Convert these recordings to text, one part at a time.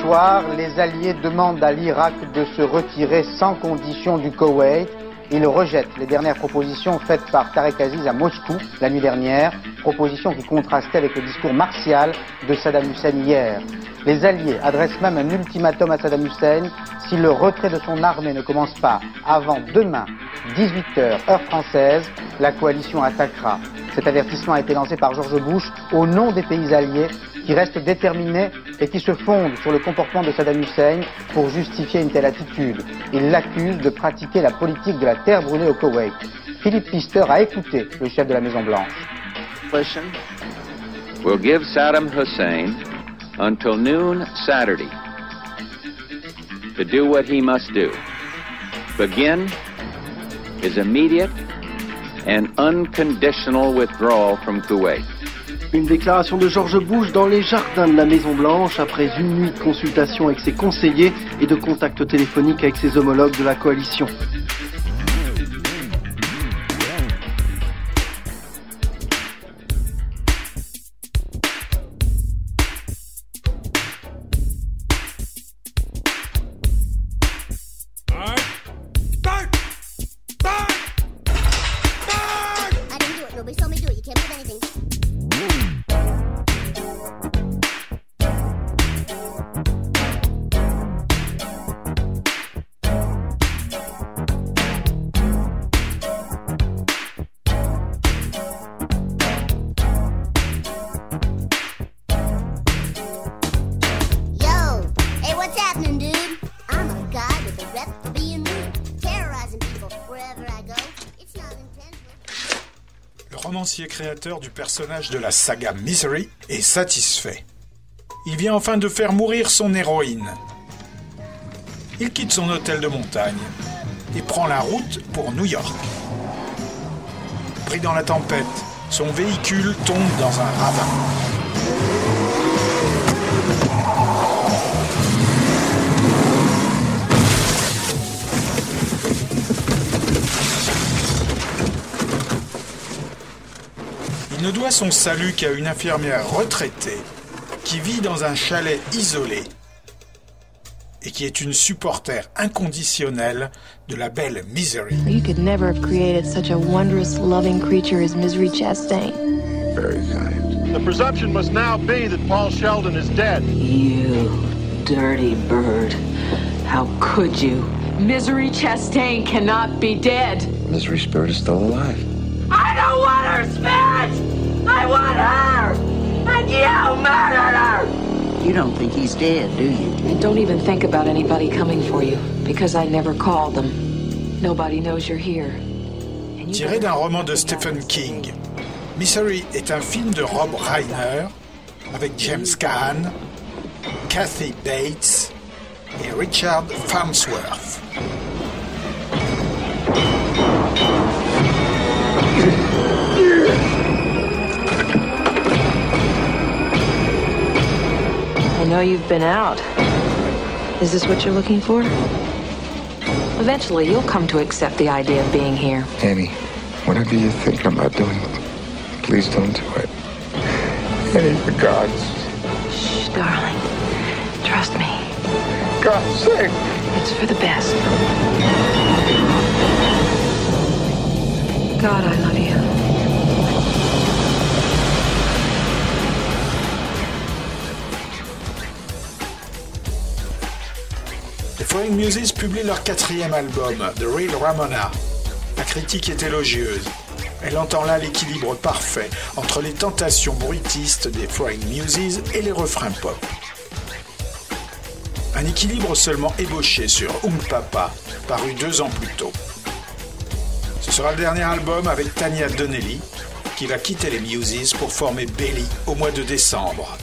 Bonsoir, les Alliés demandent à l'Irak de se retirer sans condition du Koweït. Ils rejettent les dernières propositions faites par Tarek Aziz à Moscou la nuit dernière, propositions qui contrastaient avec le discours martial de Saddam Hussein hier. Les Alliés adressent même un ultimatum à Saddam Hussein. Si le retrait de son armée ne commence pas avant demain, 18h, heure française, la coalition attaquera. Cet avertissement a été lancé par George Bush au nom des pays alliés qui restent déterminés et qui se fondent sur le comportement de Saddam Hussein pour justifier une telle attitude. Il l'accuse de pratiquer la politique de la terre brûlée au Koweït. Philippe Pister a écouté le chef de la Maison Blanche. will give Saddam Hussein until noon Saturday to do what he must do. Begin his immediate and unconditional withdrawal from Kuwait. Une déclaration de George Bush dans les jardins de la Maison Blanche après une nuit de consultation avec ses conseillers et de contacts téléphoniques avec ses homologues de la coalition. Créateur du personnage de la saga Misery est satisfait. Il vient enfin de faire mourir son héroïne. Il quitte son hôtel de montagne et prend la route pour New York. Pris dans la tempête, son véhicule tombe dans un ravin. Il ne doit son salut qu'à une infirmière retraitée qui vit dans un chalet isolé et qui est une supporter inconditionnelle de la belle Misery. You could never have created such a wondrous, loving creature as Misery Chastain. Very kind. The presumption must now be that Paul Sheldon is dead. You dirty bird. How could you? Misery Chastain cannot be dead. Misery Spirit is still alive. Don't think he's dead, do you? And don't even think about anybody coming for you, because I never called them. Nobody knows you're here. And you Tiré d'un roman de Stephen King, Misery est un film de Rob Reiner avec James Caan, Kathy Bates et Richard Farnsworth. Know you've been out. Is this what you're looking for? Eventually, you'll come to accept the idea of being here. Annie, whatever you think I'm about doing, please don't do it. Annie, for God's, Shh, darling. Trust me. God's sake. It's for the best. God, I love you. Flying Muses publient leur quatrième album, The Real Ramona. La critique est élogieuse. Elle entend là l'équilibre parfait entre les tentations bruitistes des Flying Muses et les refrains pop. Un équilibre seulement ébauché sur Um Papa, paru deux ans plus tôt. Ce sera le dernier album avec Tanya Donnelly, qui va quitter les Muses pour former Belly au mois de décembre.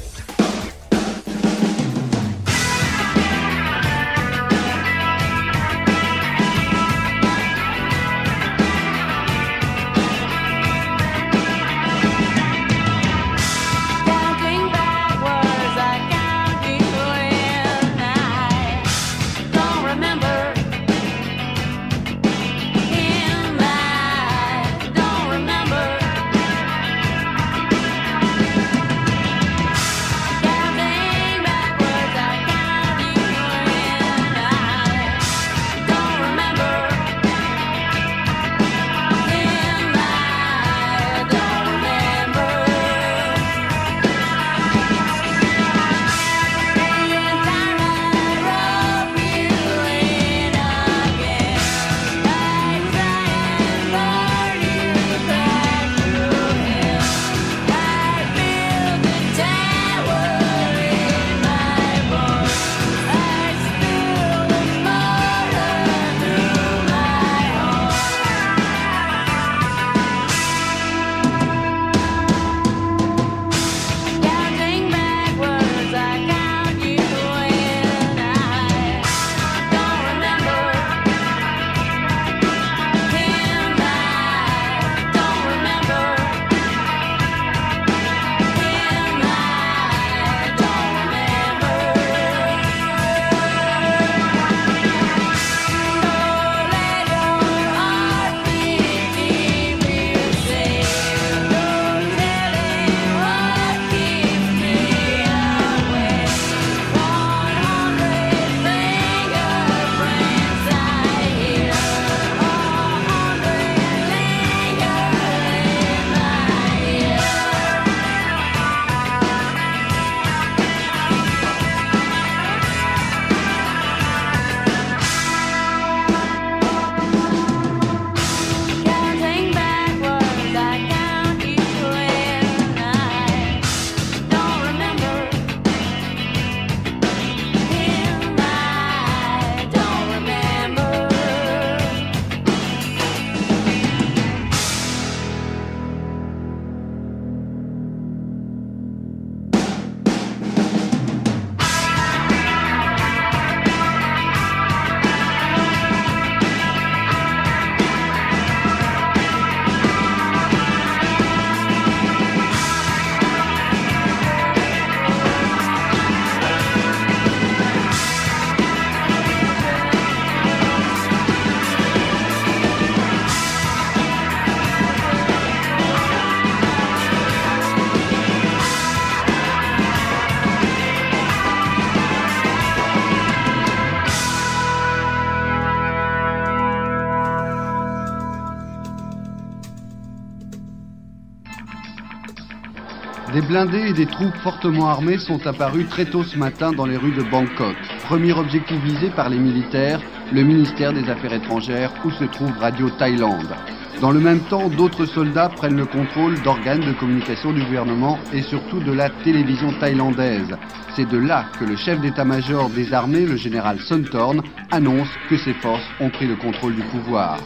Blindés et des troupes fortement armées sont apparus très tôt ce matin dans les rues de Bangkok. Premier objectif visé par les militaires, le ministère des Affaires étrangères où se trouve Radio Thaïlande. Dans le même temps, d'autres soldats prennent le contrôle d'organes de communication du gouvernement et surtout de la télévision thaïlandaise. C'est de là que le chef d'état-major des armées, le général Sontorn, annonce que ses forces ont pris le contrôle du pouvoir.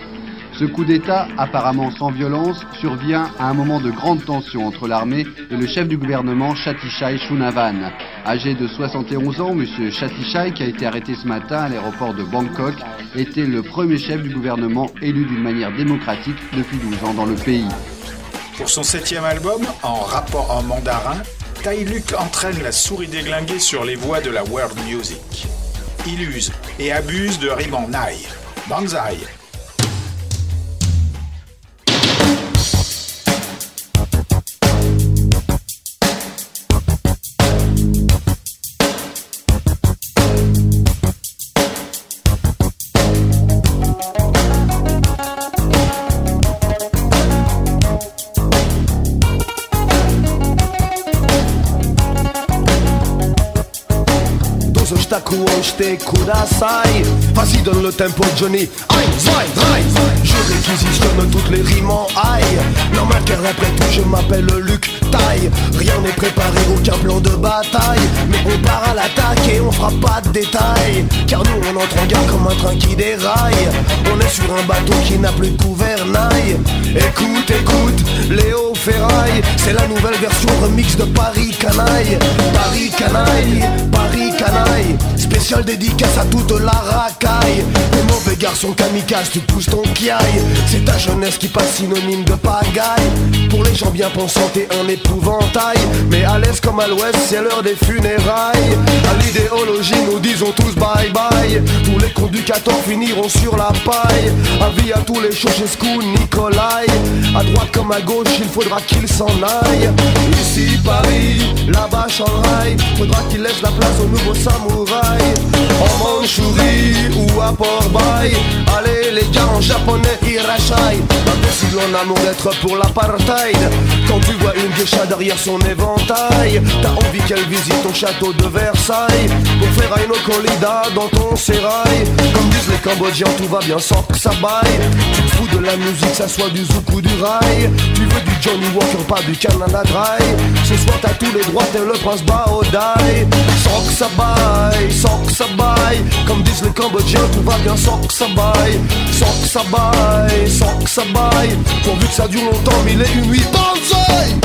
Ce coup d'État, apparemment sans violence, survient à un moment de grande tension entre l'armée et le chef du gouvernement Chatichai Shunavan. Âgé de 71 ans, M. Chatichai, qui a été arrêté ce matin à l'aéroport de Bangkok, était le premier chef du gouvernement élu d'une manière démocratique depuis 12 ans dans le pays. Pour son septième album, en rapport en mandarin, Tai Luke entraîne la souris déglinguée sur les voies de la world music. Il use et abuse de rimes en. Banzai. Oshite kudasai Vas-y donne le tempo Johnny Aïe, Je réquisitionne toutes les rimes en aïe Normal qu'elle répète tout, je m'appelle Luc taille. Rien n'est préparé, aucun plan de bataille. Mais on part à l'attaque et on fera pas de détails. Car nous on entre en gare comme un train qui déraille. On est sur un bateau qui n'a plus de gouvernail. Écoute, écoute, Léo Ferraille, c'est la nouvelle version remix de Paris Canaille. Paris Canaille, Paris Canaille. Dédicace à toute la racaille. Les mauvais garçons kamikazes, tu pousses ton kiaille. C'est ta jeunesse qui passe synonyme de pagaille. Pour les gens bien pensants, t'es un épouvantail. Mais à l'est comme à l'ouest, c'est l'heure des funérailles. À l'idéologie, nous disons tous bye bye. Tous les 14 finiront sur la paille. Avis à tous les Ceausescu, Nicolai. À droite comme à gauche, il faudra qu'ils s'en aillent. Ici Paris, là-bas Shanghai. Faudra qu'ils laissent la place aux nouveaux samouraïs. En Mandchourie ou à Port-Bail. Allez les gars, en japonais, irachai. Impossible en amour d'être pour l'apartheid. Quand tu vois une geisha derrière son éventail, t'as envie qu'elle visite ton château de Versailles. Pour faire un colida dans ton sérail. Comme disent les Cambodgiens, tout va bien sans que ça baille. Tu te fous de la musique, ça soit du zouk ou du rail. Tu veux Johnny Walker, pas du Canada Dry. Ce soir t'as tous les droits, t'es le prince Baodai. Sans que ça baille, sans que ça baille. Comme disent les Cambodgiens, tout va bien sans que ça baille. Sans que ça baille, sans que ça baille. Pourvu que ça dure longtemps, mille et une nuits, banzai!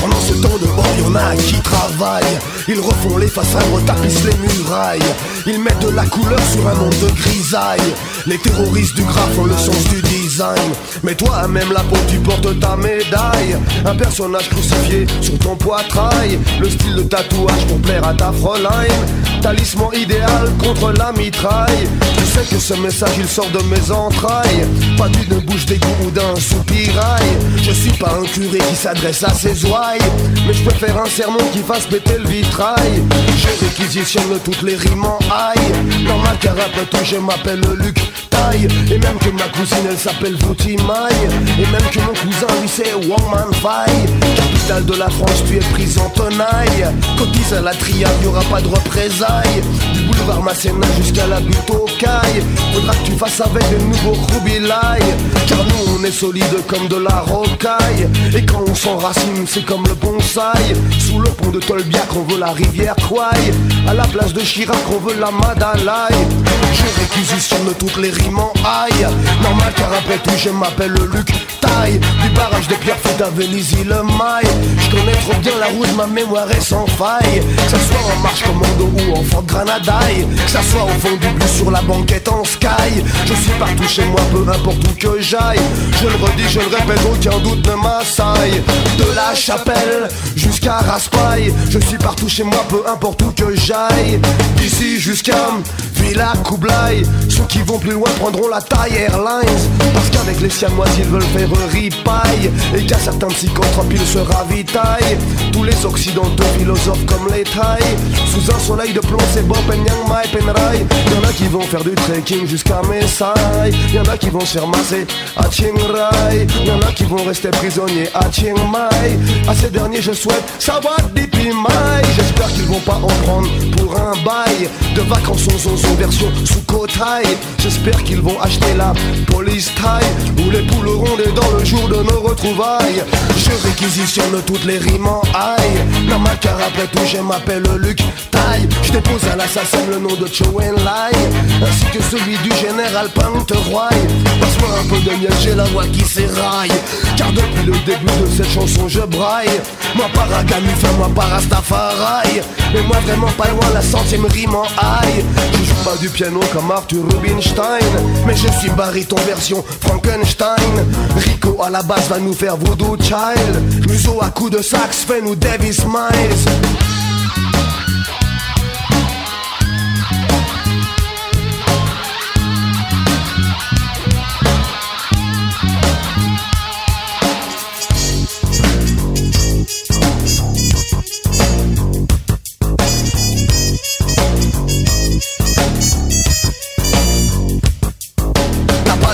Pendant ce temps dehors, y'en a qui travaillent. Ils refont les façades, retapissent les murailles. Ils mettent de la couleur sur un monde de grisaille. Les terroristes du graphe ont le sens du design. Mais toi, même la peau, tu portes ta médaille. Un personnage crucifié sur ton poitrail. Le style de tatouage pour plaire à ta Fräulein. Talisman idéal contre la mitraille. Sais que ce message, il sort de mes entrailles. Pas d'une bouche d'égout ou d'un soupirail. Je suis pas un curé qui s'adresse à ses ouailles. Mais je faire un sermon qui fasse péter le vitrail. Je réquisitionne toutes les rimes en aïe. Dans ma carapace, je m'appelle Luc Taille. Et même que ma cousine, elle s'appelle Maille Et même que mon cousin, lui, c'est Fai. Capitale de la France, tu es prise en tenaille. Cotise à la triade, y aura pas de représailles. Boulevard Masséna jusqu'à la butte aux cailles. Faudra que tu fasses avec des nouveaux roubilailles. Car nous, on est solide comme de la rocaille. Et quand on s'enracine, c'est comme le bonsaï. Sous le pont de Tolbiac, on veut la rivière Kouaï. À la place de Chirac, on veut la Madalaï. Je réquisitionne toutes les rimes en aïe. Normal car après tout, je m'appelle Luc Du barrage de Pierrefitte à Vélizy le mail. Je connais trop bien la route, ma mémoire est sans faille. Que ça soit en marche commando ou en Fort Granadaille. Que ça soit au fond du bus sur la banquette en sky. Je suis partout chez moi, peu importe où que j'aille. Je le redis, je le répète, aucun doute ne m'assaille. De la chapelle jusqu'à Raspail. Je suis partout chez moi, peu importe où que j'aille. D'ici jusqu'à Villa Kublai. Ceux qui vont plus loin prendront la taille Airlines. Parce qu'avec les siamois, ils veulent faire ripaille. Et qu'à certains psychotropes, ils se ravitaillent. Tous les occidentaux philosophes comme les tailles. Sous un soleil de plomb, c'est Bob Nyang Mai Penrai. Y'en a qui vont faire du trekking jusqu'à Messai. Y'en a qui vont se faire masser à Chiang Rai. Y'en a qui vont rester prisonniers à Chiang Mai. À ces derniers, je souhaite savoir Mai. J'espère qu'ils vont pas en prendre pour un bail de vacances en zonzon version sous. J'espère qu'ils vont acheter la police taille ou les poules rondes dans le jour de nos retrouvailles. Je réquisitionne toutes les rimes en aïe. Dans ma car après tout, je m'appelle Luc Taille. Je dépose à l'assassin le nom de Chow Lai ainsi que celui du général Panteroy. Un peu de miel, j'ai la voix qui s'éraille. Car depuis le début de cette chanson, je braille. Moi, paragami, fais-moi pas Rastafari. Mais moi, vraiment pas loin, la centième rime en aïe. Je joue pas du piano comme Arthur Rubinstein. Mais je suis baryton version Frankenstein. Rico à la base va nous faire Voodoo Child. Museau à coups de sax, fait-nous Davis Miles.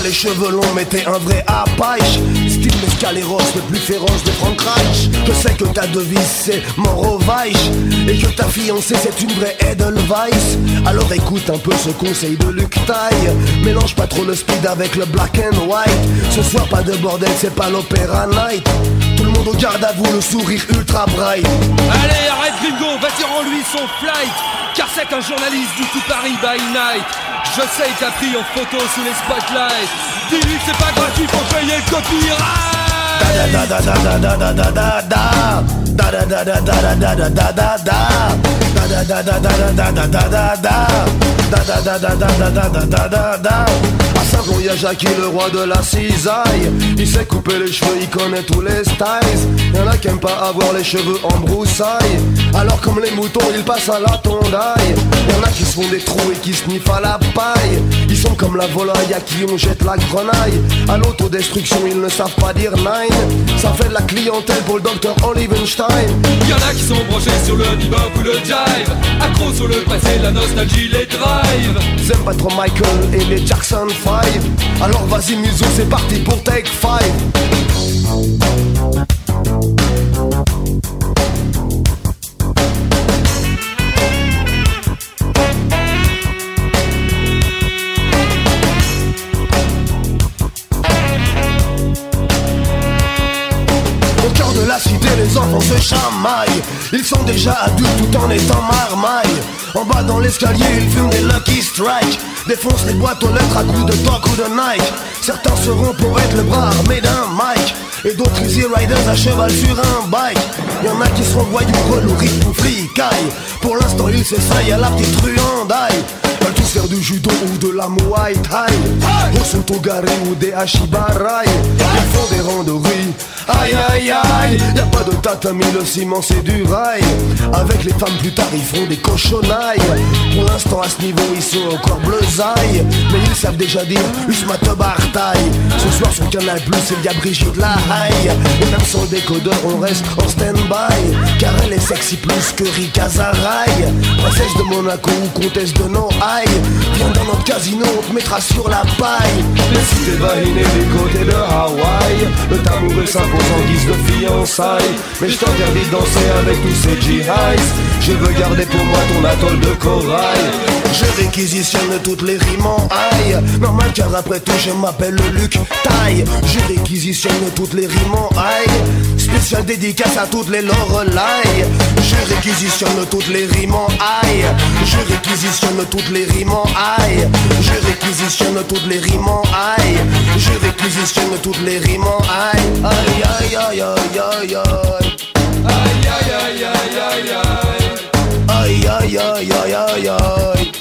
Les cheveux longs, mais t'es un vrai apache. Style Mescaleros, le plus féroce de Frank Reich. Je sais que ta devise c'est Moro Weich. Et que ta fiancée c'est une vraie Edelweiss. Alors écoute un peu ce conseil de Luc Taille. Mélange pas trop le speed avec le black and white. Ce soir, pas de bordel, c'est pas l'opéra night. Tout le monde au garde à vous, le sourire ultra bright. Allez, arrête Gringo, vas-y rends-lui son flight Car c'est qu'un journaliste du tout Paris by night je sais t'as pris en photo sous les spotlights. Dis-lui que c'est pas gratuit, faut payer le copyright. Savon, y'a Jackie le roi de la cisaille. Il sait couper les cheveux, il connaît tous les styles. Y'en a qui aiment pas avoir les cheveux en broussaille Alors comme les moutons, il passe à la tondaille. Y'en a qui se font des trous et qui sniffent à la paille. Ils sont comme la volaille à qui on jette la grenaille. À l'autodestruction, ils ne savent pas dire nine. Ça fait de la clientèle pour le docteur Olivenstein. Y'en a qui sont branchés sur le bebop ou le jive Accros sur le passé, la nostalgie les drive Ils aiment pas trop Michael et les Jackson 5 Alors vas-y museau c'est parti pour Take 5 Ils sont déjà adultes tout en étant marmailles. En bas dans l'escalier, ils fument des Lucky Strike. Défoncent les boîtes aux lettres à coups de Doc ou de Nike. Certains seront pour être le bras armé d'un Mike. Et d'autres easy riders à cheval sur un bike. Y'en a qui seront voyous, rythme ou flicaille. Pour l'instant, ils s'essayent à la petite ruandaille. Veulent tous faire du judo ou de la muay thai. Au Sotogari ou des Hashibarai. Ils font des randonnées. Aïe aïe aïe, y a pas de tatami, le ciment c'est du rail. Avec les femmes plus tard, ils font des cochonailles. Pour l'instant, à ce niveau, ils sont encore bleusailles. Mais ils savent déjà dire Usma bartaille. Ce soir sur Canal Plus, il y a Brigitte Et même sans décodeur, on reste en stand-by. Car elle est sexy plus que Rika Zaraï. Princesse de Monaco ou comtesse de Noailles. Viens dans notre casino, on te mettra sur la paille. Mais si t'es vahiné des côtés de Hawaï, le tamoureux s'impose en guise de fiançailles. Mais je t'interdis de danser avec tous ces G-Highs. Je veux garder pour moi ton atoll de corail. Je réquisitionne toutes les rimes en aïe. Normal car après tout, je m'appelle le Luc Taille. Je réquisitionne toutes les rimes en aïe. Spécial dédicace à toutes les Lorelai. Je réquisitionne toutes les rimes en aïe. Je réquisitionne toutes les rimes en aïe. Je réquisitionne toutes les rimes en aïe. Je réquisitionne toutes les rimes en aïe. Aïe aïe aïe aïe aïe aïe. Aïe aïe aïe aïe aïe aïe Aïe aïe aïe aïe aïe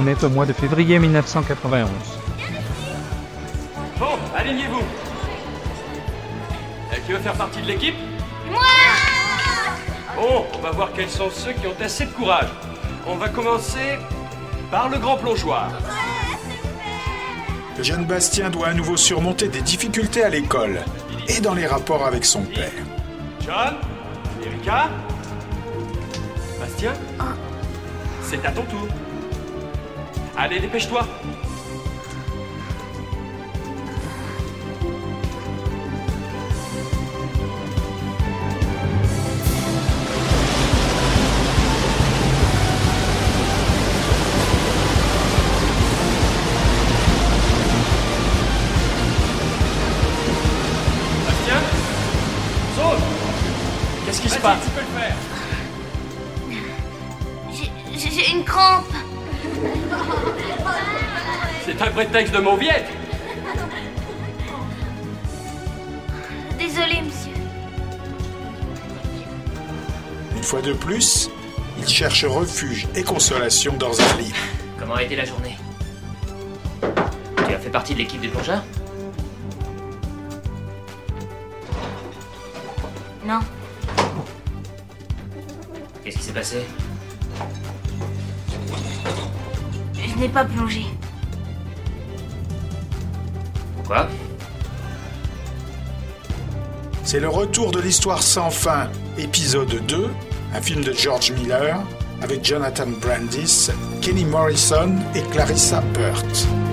On est au mois de février 1991. Alignez-vous Euh, Qui veut faire partie de l'équipe Moi Bon, on va voir quels sont ceux qui ont assez de courage. On va commencer par le grand plongeoir. Le jeune Bastien doit à nouveau surmonter des difficultés à l'école et dans les rapports avec son père. John Erika Bastien C'est à ton tour. Allez, dépêche-toi Prétexte de mauviette Désolé, monsieur. Une fois de plus, il cherche refuge et consolation dans un livre. Comment a été la journée? Tu as fait partie de l'équipe des plongeurs? Non. Qu'est-ce qui s'est passé? Je n'ai pas plongé. C'est le retour de l'histoire sans fin, épisode 2, un film de George Miller, avec Jonathan Brandis, Kenny Morrison et Clarissa Burt.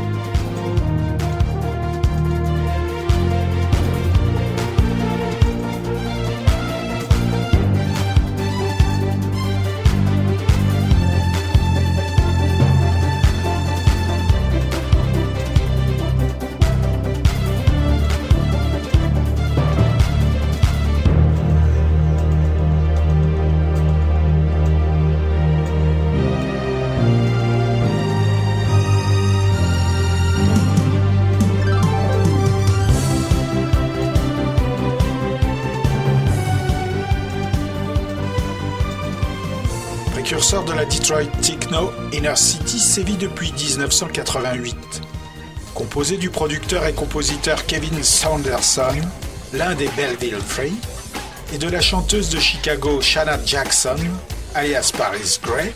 Précurseur de la Detroit techno, Inner City sévit depuis 1988. Composé du producteur et compositeur Kevin Saunderson, l'un des Belleville Free, et de la chanteuse de Chicago Shanna Jackson, alias Paris Gray,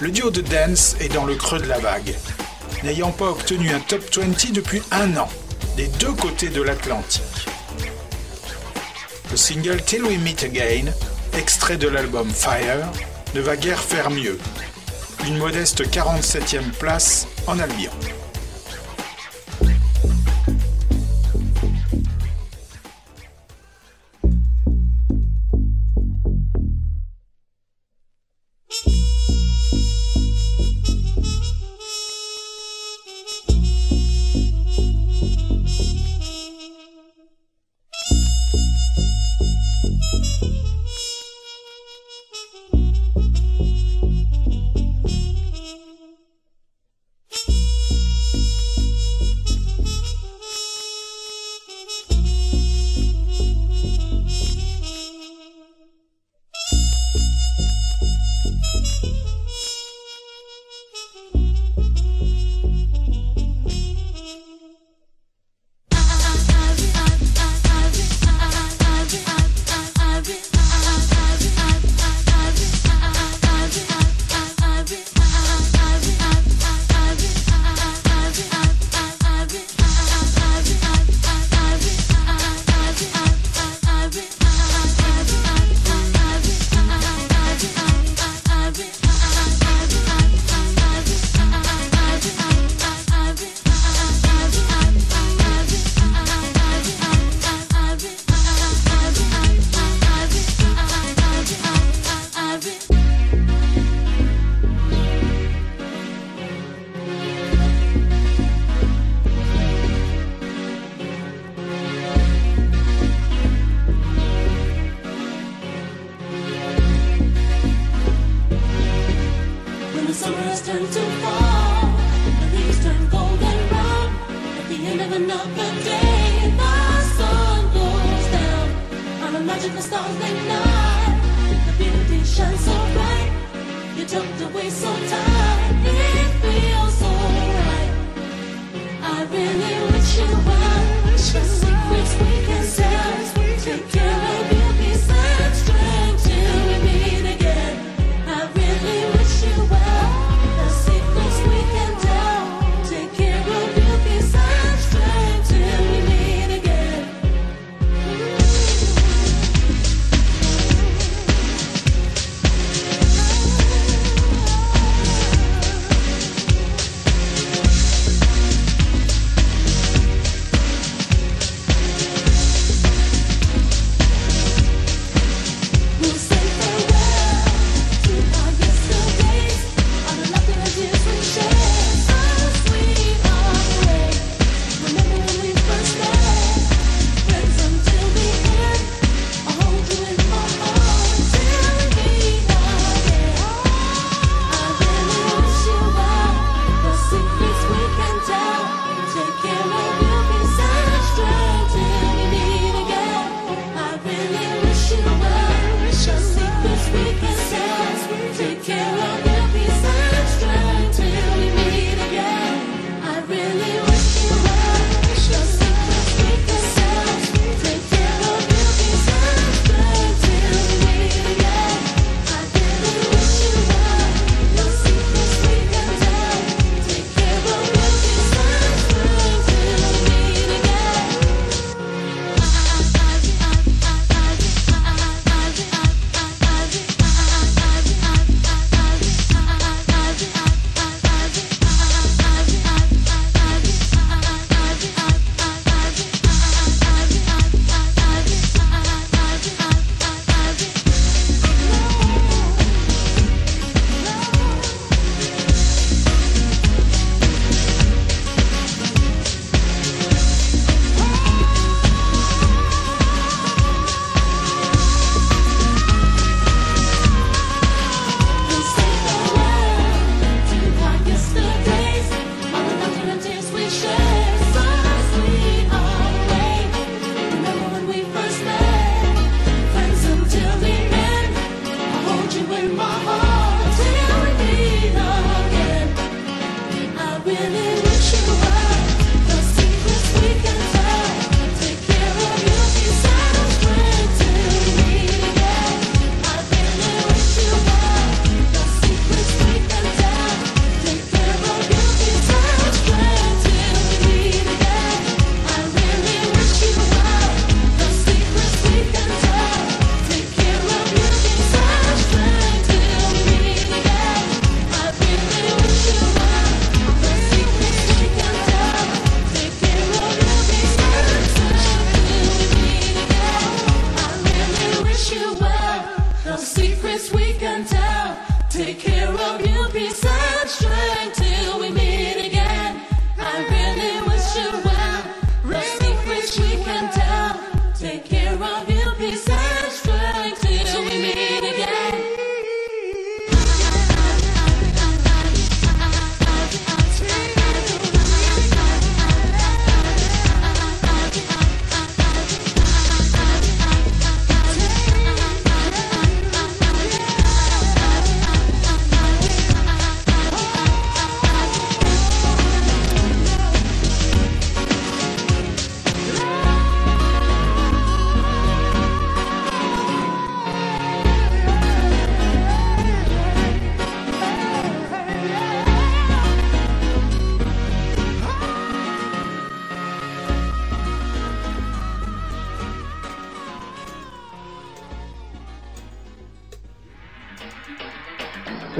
le duo de dance est dans le creux de la vague, n'ayant pas obtenu un top 20 depuis un an, des deux côtés de l'Atlantique. Le single Till We Meet Again, extrait de l'album Fire, ne va guère faire mieux. Une modeste 47e place en Albion.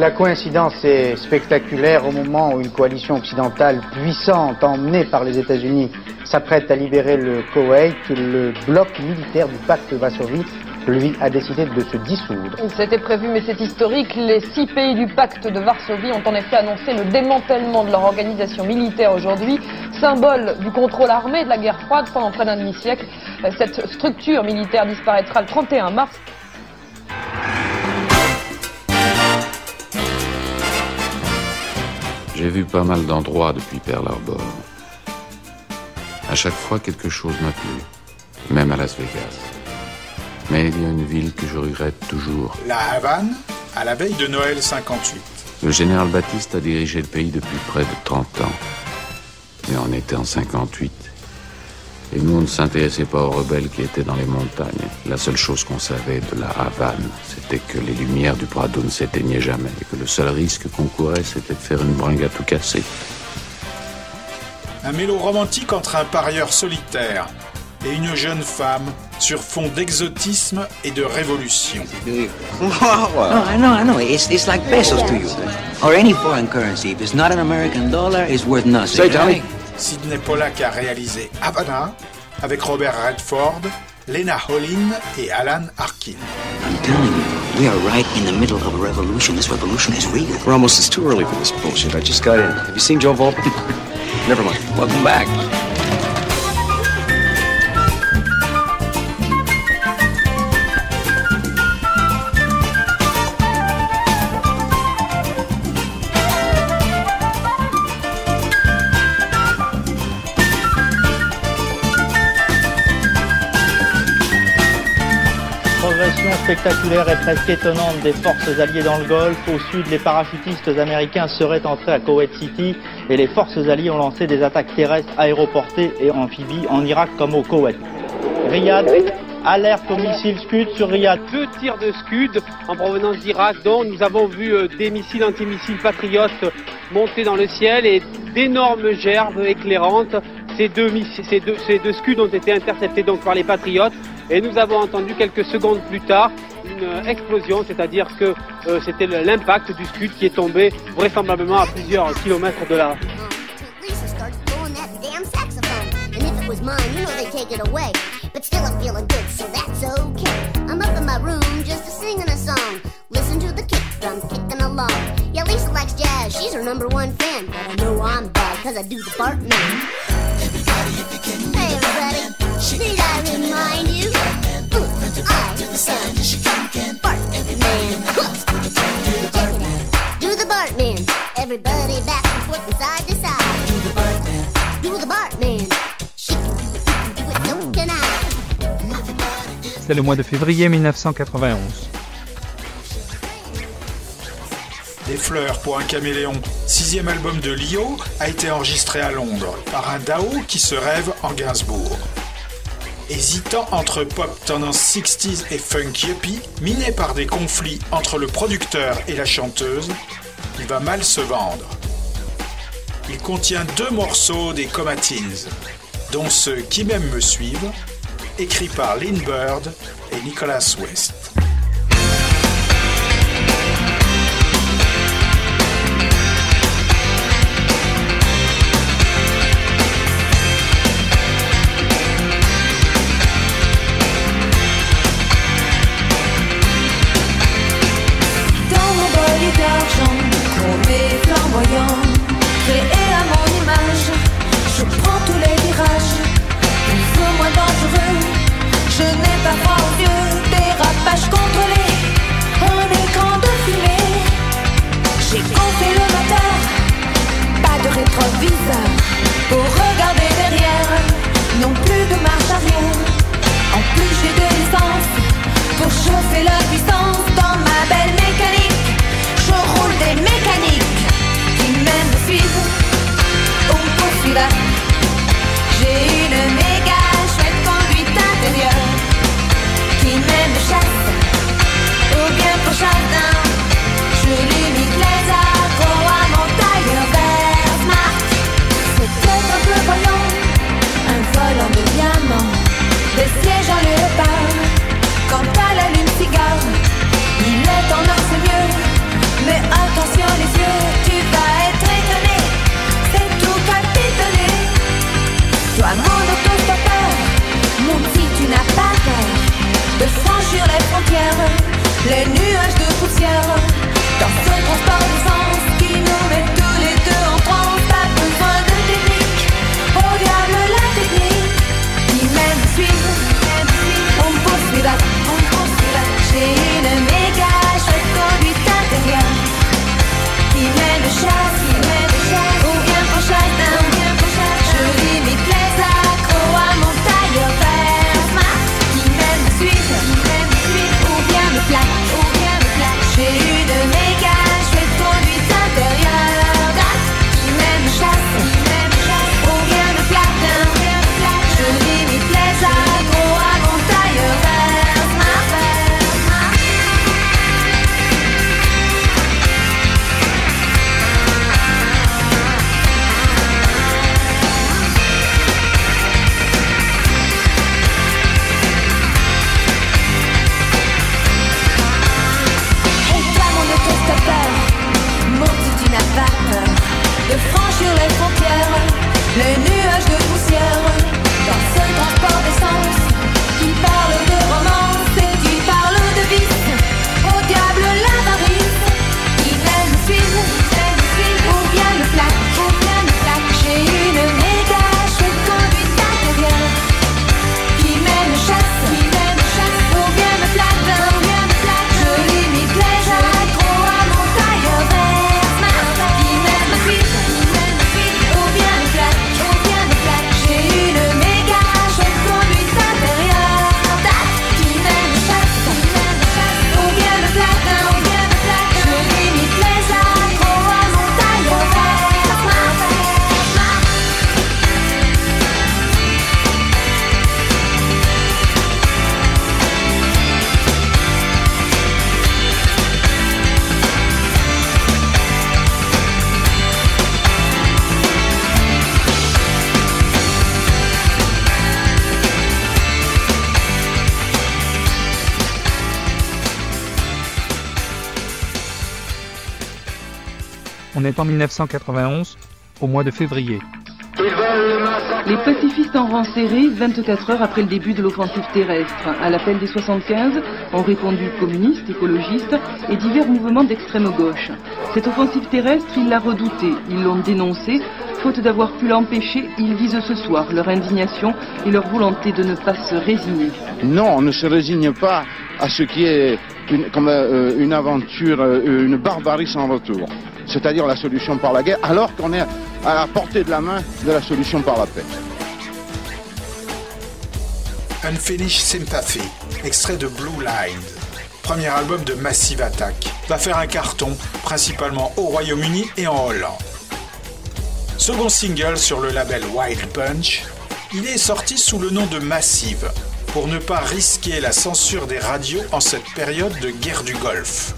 La coïncidence est spectaculaire au moment où une coalition occidentale puissante, emmenée par les États-Unis, s'apprête à libérer le Koweït. Le bloc militaire du pacte de Varsovie, lui, a décidé de se dissoudre. C'était prévu, mais c'est historique. Les six pays du pacte de Varsovie ont en effet annoncé le démantèlement de leur organisation militaire aujourd'hui, symbole du contrôle armé de la guerre froide pendant près d'un demi-siècle. Cette structure militaire disparaîtra le 31 mars. J'ai vu pas mal d'endroits depuis Pearl Harbor. À chaque fois, quelque chose m'a plu, même à Las Vegas. Mais il y a une ville que je regrette toujours. La Havane, à la veille de Noël 58. Le général Baptiste a dirigé le pays depuis près de 30 ans. Mais on était en 58. Et nous, on ne s'intéressait pas aux rebelles qui étaient dans les montagnes. La seule chose qu'on savait de la Havane, c'était que les lumières du Prado ne s'éteignaient jamais. Et que le seul risque qu'on courait, c'était de faire une bringue à tout casser. Un mélo romantique entre un parieur solitaire et une jeune femme sur fond d'exotisme et de révolution. No, I know, I know. It's, it's like pesos to you. Or any foreign currency. If it's not an American dollar, it's worth nothing. right? Sidney Pollack a réalisé Havana avec Robert Redford, Lena Olin et Alan Arkin. I'm telling you, we are right in the middle of a revolution. This revolution is real. Ramos, it's too early for this bullshit. I just got in. Have you seen Joe Volpe? Never mind. Welcome back. Spectaculaire et presque étonnante des forces alliées dans le Golfe. Au sud, les parachutistes américains seraient entrés à Kuwait City et les forces alliées ont lancé des attaques terrestres, aéroportées et amphibies en Irak comme au Koweït. Riyad, alerte aux missiles Scud sur Riyad. Deux tirs de Scud en provenance d'Irak, dont nous avons vu euh, des missiles antimissiles patriotes monter dans le ciel et d'énormes gerbes éclairantes. Ces deux, missi- ces, deux, ces deux Scud ont été interceptés donc par les patriotes et nous avons entendu quelques secondes plus tard une euh, explosion, c'est-à-dire que euh, c'était l'impact du Scud qui est tombé vraisemblablement à plusieurs kilomètres de là. Yeah, Lisa likes jazz, she's her number one fan. But I'm bad, cause I do the Bartman. C'est le mois de février 1991. Des fleurs pour un caméléon, sixième album de Lio, a été enregistré à Londres par un Dao qui se rêve en Gainsbourg. Hésitant entre pop tendance 60s et funk yuppie, miné par des conflits entre le producteur et la chanteuse, il va mal se vendre. Il contient deux morceaux des Comatines, dont ceux qui m'aiment me suivent, écrits par Lynn Bird et Nicholas West. En 1991, au mois de février. Les pacifistes en rang serré, 24 heures après le début de l'offensive terrestre. À l'appel des 75, ont répondu communistes, écologistes et divers mouvements d'extrême gauche. Cette offensive terrestre, ils la redoutaient, ils l'ont dénoncée. Faute d'avoir pu l'empêcher, ils visent ce soir leur indignation et leur volonté de ne pas se résigner. Non, on ne se résigne pas à ce qui est une, comme euh, une aventure, euh, une barbarie sans retour. C'est-à-dire la solution par la guerre, alors qu'on est à la portée de la main de la solution par la paix. Unfinished Sympathy, extrait de Blue Line, premier album de Massive Attack, va faire un carton, principalement au Royaume-Uni et en Hollande. Second single sur le label Wild Punch, il est sorti sous le nom de Massive, pour ne pas risquer la censure des radios en cette période de guerre du Golfe.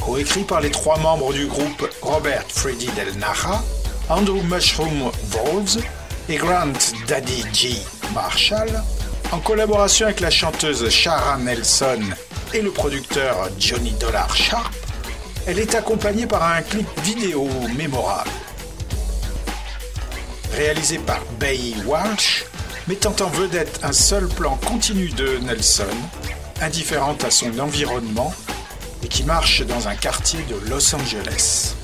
Coécrit par les trois membres du groupe Robert Freddy Del Naja, Andrew Mushroom Volves et Grant Daddy G. Marshall, en collaboration avec la chanteuse Shara Nelson et le producteur Johnny Dollar Sharp, elle est accompagnée par un clip vidéo mémorable. Réalisé par Bay Walsh, mettant en vedette un seul plan continu de Nelson, indifférente à son environnement et qui marche dans un quartier de Los Angeles.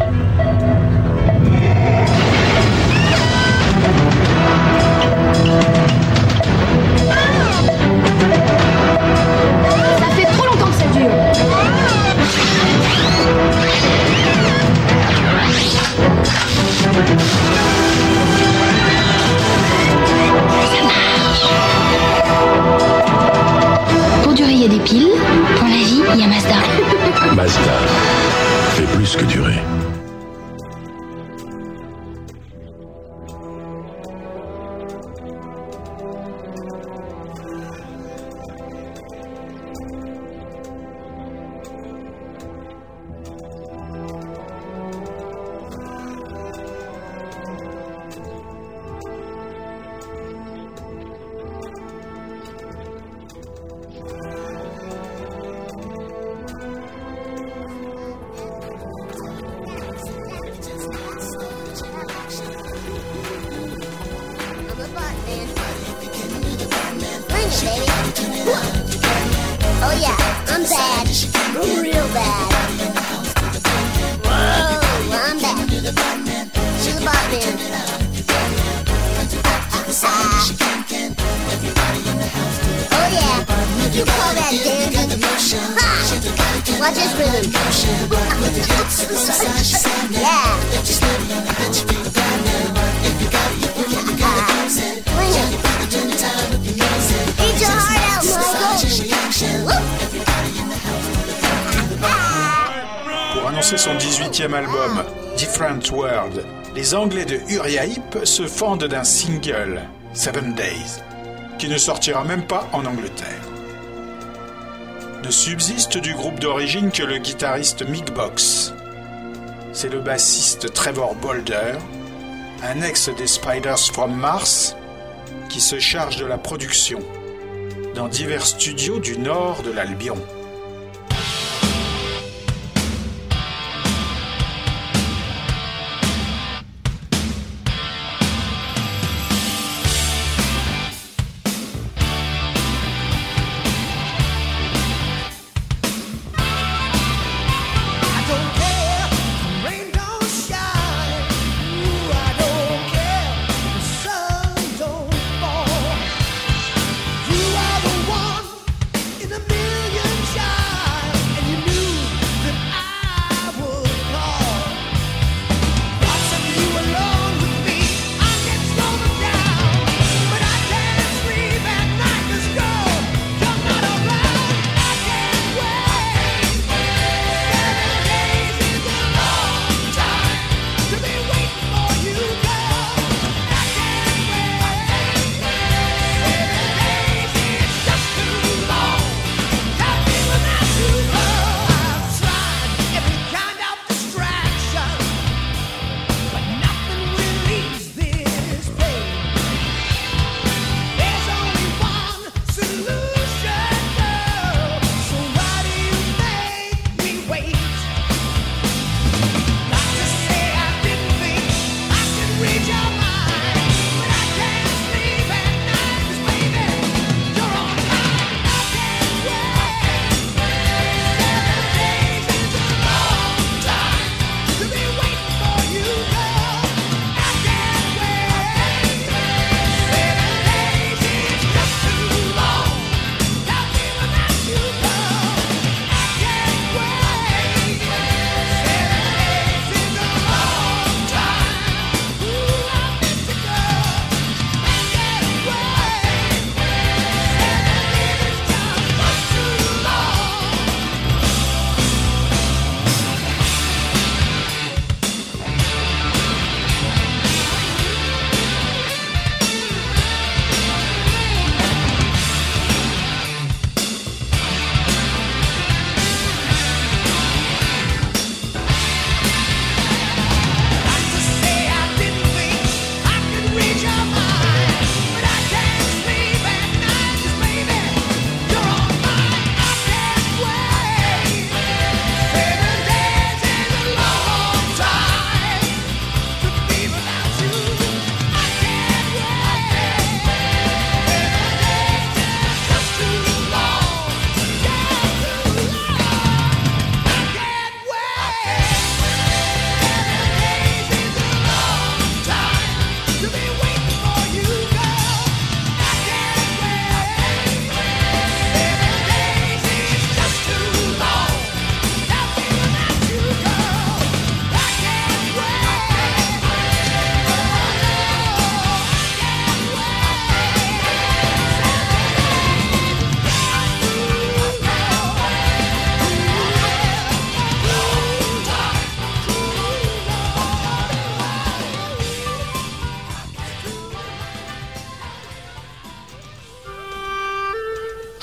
Ça son 18e album, Different World, les Anglais de Uriah Heep se fendent d'un single, Seven Days, qui ne sortira même pas en Angleterre. Ne subsiste du groupe d'origine que le guitariste Mick Box. C'est le bassiste Trevor Bolder, un ex des Spiders from Mars, qui se charge de la production dans divers studios du nord de l'Albion.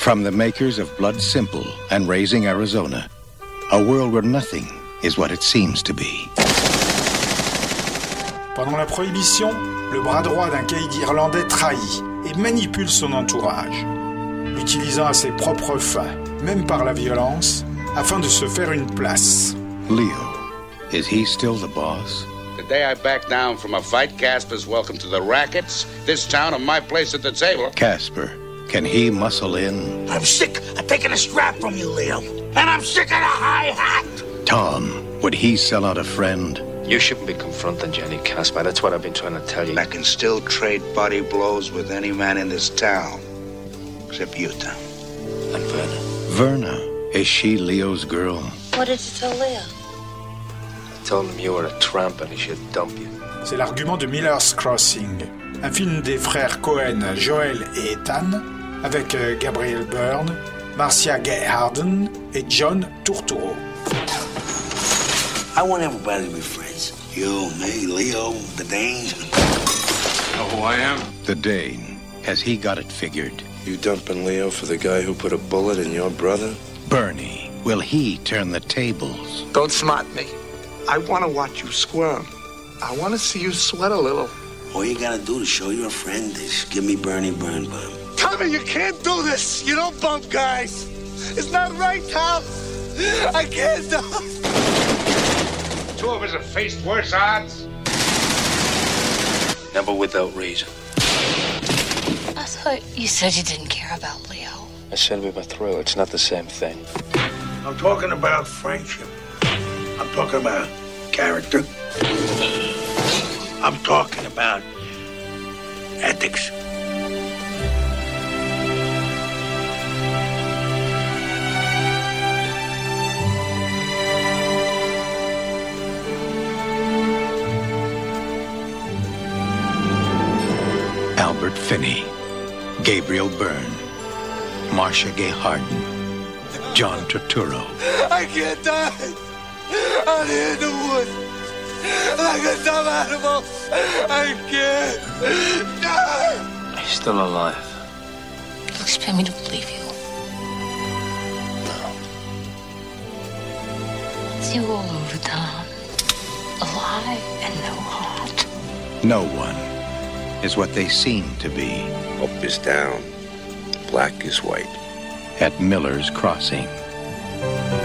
From the makers of Blood Simple and Raising Arizona, a world where nothing is what it seems to be. Pendant la prohibition, le bras droit d'un caïd irlandais trahit et manipule son entourage, l'utilisant à ses propres fins, même par la violence, afin de se faire une place. Leo, is he still the boss? The day I back down from a fight, Casper's welcome to the rackets, this town, and my place at the table. Casper, can he muscle in? I'm sick of taking a strap from you, Leo. And I'm sick of the high hat. Tom, would he sell out a friend? You shouldn't be confronting Jenny Casper. That's what I've been trying to tell you. I can still trade body blows with any man in this town. Except you, Tom. And Verna. Verna, is she Leo's girl? What did you tell Leo? I told him you were a tramp and he should dump you. C'est l'argument de Miller's Crossing, un film des frères Cohen, Joel et Ethan, avec euh, Gabriel Byrne, Marcia Gay Harden et John Turturro. I want everybody to be friends. You, me, Leo, the Danes. Know who I am? The Dane. Has he got it figured? You dumping Leo for the guy who put a bullet in your brother? Bernie, will he turn the tables? Don't smart me. I want to watch you squirm. I want to see you sweat a little. All you gotta do to show you're a friend is give me Bernie Burn Bum. Tell me you can't do this. You don't bump guys. It's not right, Tom. I can't do Two of us have faced worse odds. Never without reason. I thought you said you didn't care about Leo. I said we were through. It's not the same thing. I'm talking about friendship. I'm talking about character. I'm talking about ethics. Albert Finney, Gabriel Byrne, Marcia Gay Harden, John Turturro, I can't die out here in the woods like a dumb animal. I can't die. He's still alive. You expect me to believe you? No. It's you all over town. Alive and no heart. No one is what they seem to be. Up is down, black is white. At Miller's Crossing.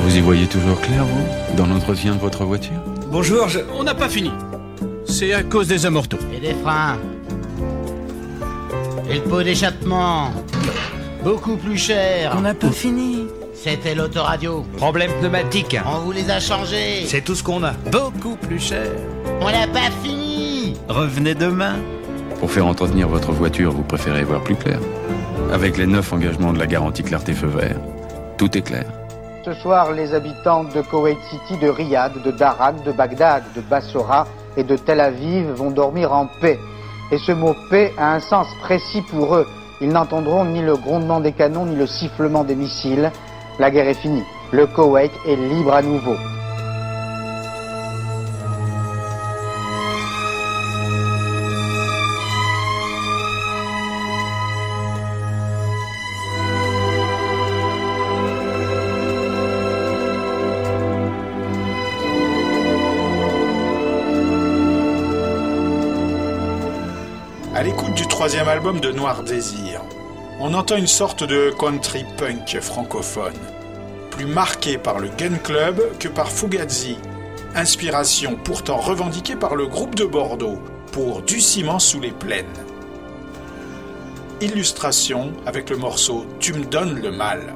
Vous y voyez toujours clair, vous Dans l'entretien de votre voiture? Bonjour, je- on n'a pas fini. C'est à cause des amortos. Et des freins. Et le pot d'échappement. Beaucoup plus cher. On n'a pas fini. C'était l'autoradio. Problème pneumatique. On vous les a changés. C'est tout ce qu'on a. Beaucoup plus cher. On n'a pas fini. Revenez demain. Pour faire entretenir votre voiture, vous préférez voir plus clair Avec les neuf engagements de la garantie clarté feu vert, tout est clair. Ce soir, les habitants de Koweït City, de Riyad, de Darak, de Bagdad, de Bassora et de Tel Aviv vont dormir en paix. Et ce mot paix a un sens précis pour eux. Ils n'entendront ni le grondement des canons, ni le sifflement des missiles. La guerre est finie. Le Koweït est libre à nouveau. Album de Noir Désir, on entend une sorte de country punk francophone, plus marqué par le Gun Club que par Fugazi, inspiration pourtant revendiquée par le groupe de Bordeaux pour Du ciment sous les plaines. Illustration avec le morceau Tu me donnes le mal.